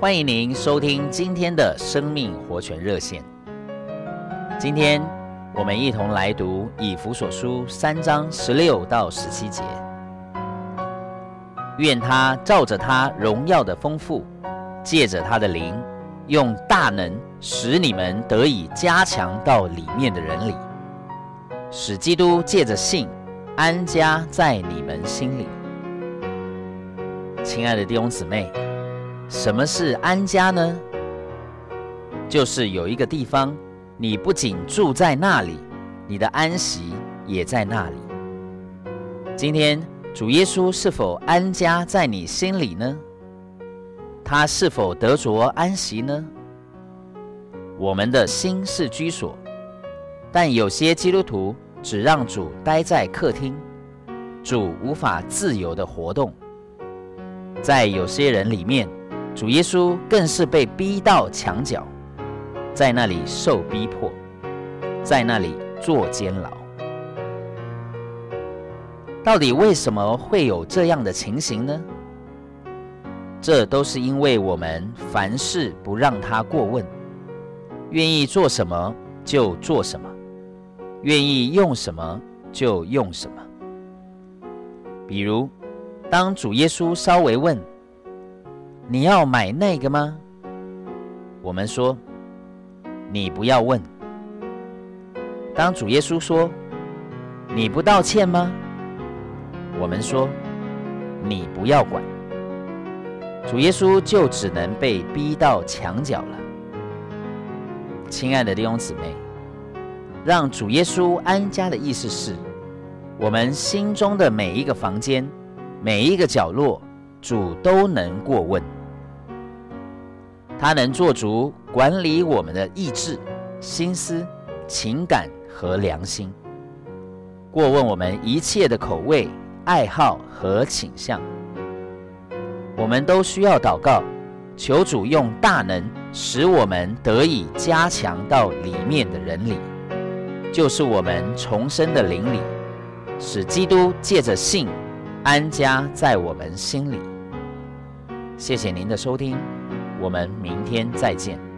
欢迎您收听今天的生命活泉热线。今天我们一同来读以弗所书三章十六到十七节。愿他照着他荣耀的丰富，借着他的灵，用大能使你们得以加强到里面的人里，使基督借着信安家在你们心里。亲爱的弟兄姊妹。什么是安家呢？就是有一个地方，你不仅住在那里，你的安息也在那里。今天主耶稣是否安家在你心里呢？他是否得着安息呢？我们的心是居所，但有些基督徒只让主待在客厅，主无法自由的活动。在有些人里面，主耶稣更是被逼到墙角，在那里受逼迫，在那里坐监牢。到底为什么会有这样的情形呢？这都是因为我们凡事不让他过问，愿意做什么就做什么，愿意用什么就用什么。比如，当主耶稣稍微问，你要买那个吗？我们说，你不要问。当主耶稣说，你不道歉吗？我们说，你不要管。主耶稣就只能被逼到墙角了。亲爱的弟兄姊妹，让主耶稣安家的意思是，我们心中的每一个房间、每一个角落，主都能过问。他能做足管理我们的意志、心思、情感和良心，过问我们一切的口味、爱好和倾向。我们都需要祷告，求主用大能使我们得以加强到里面的人里，就是我们重生的灵里，使基督借着信安家在我们心里。谢谢您的收听。我们明天再见。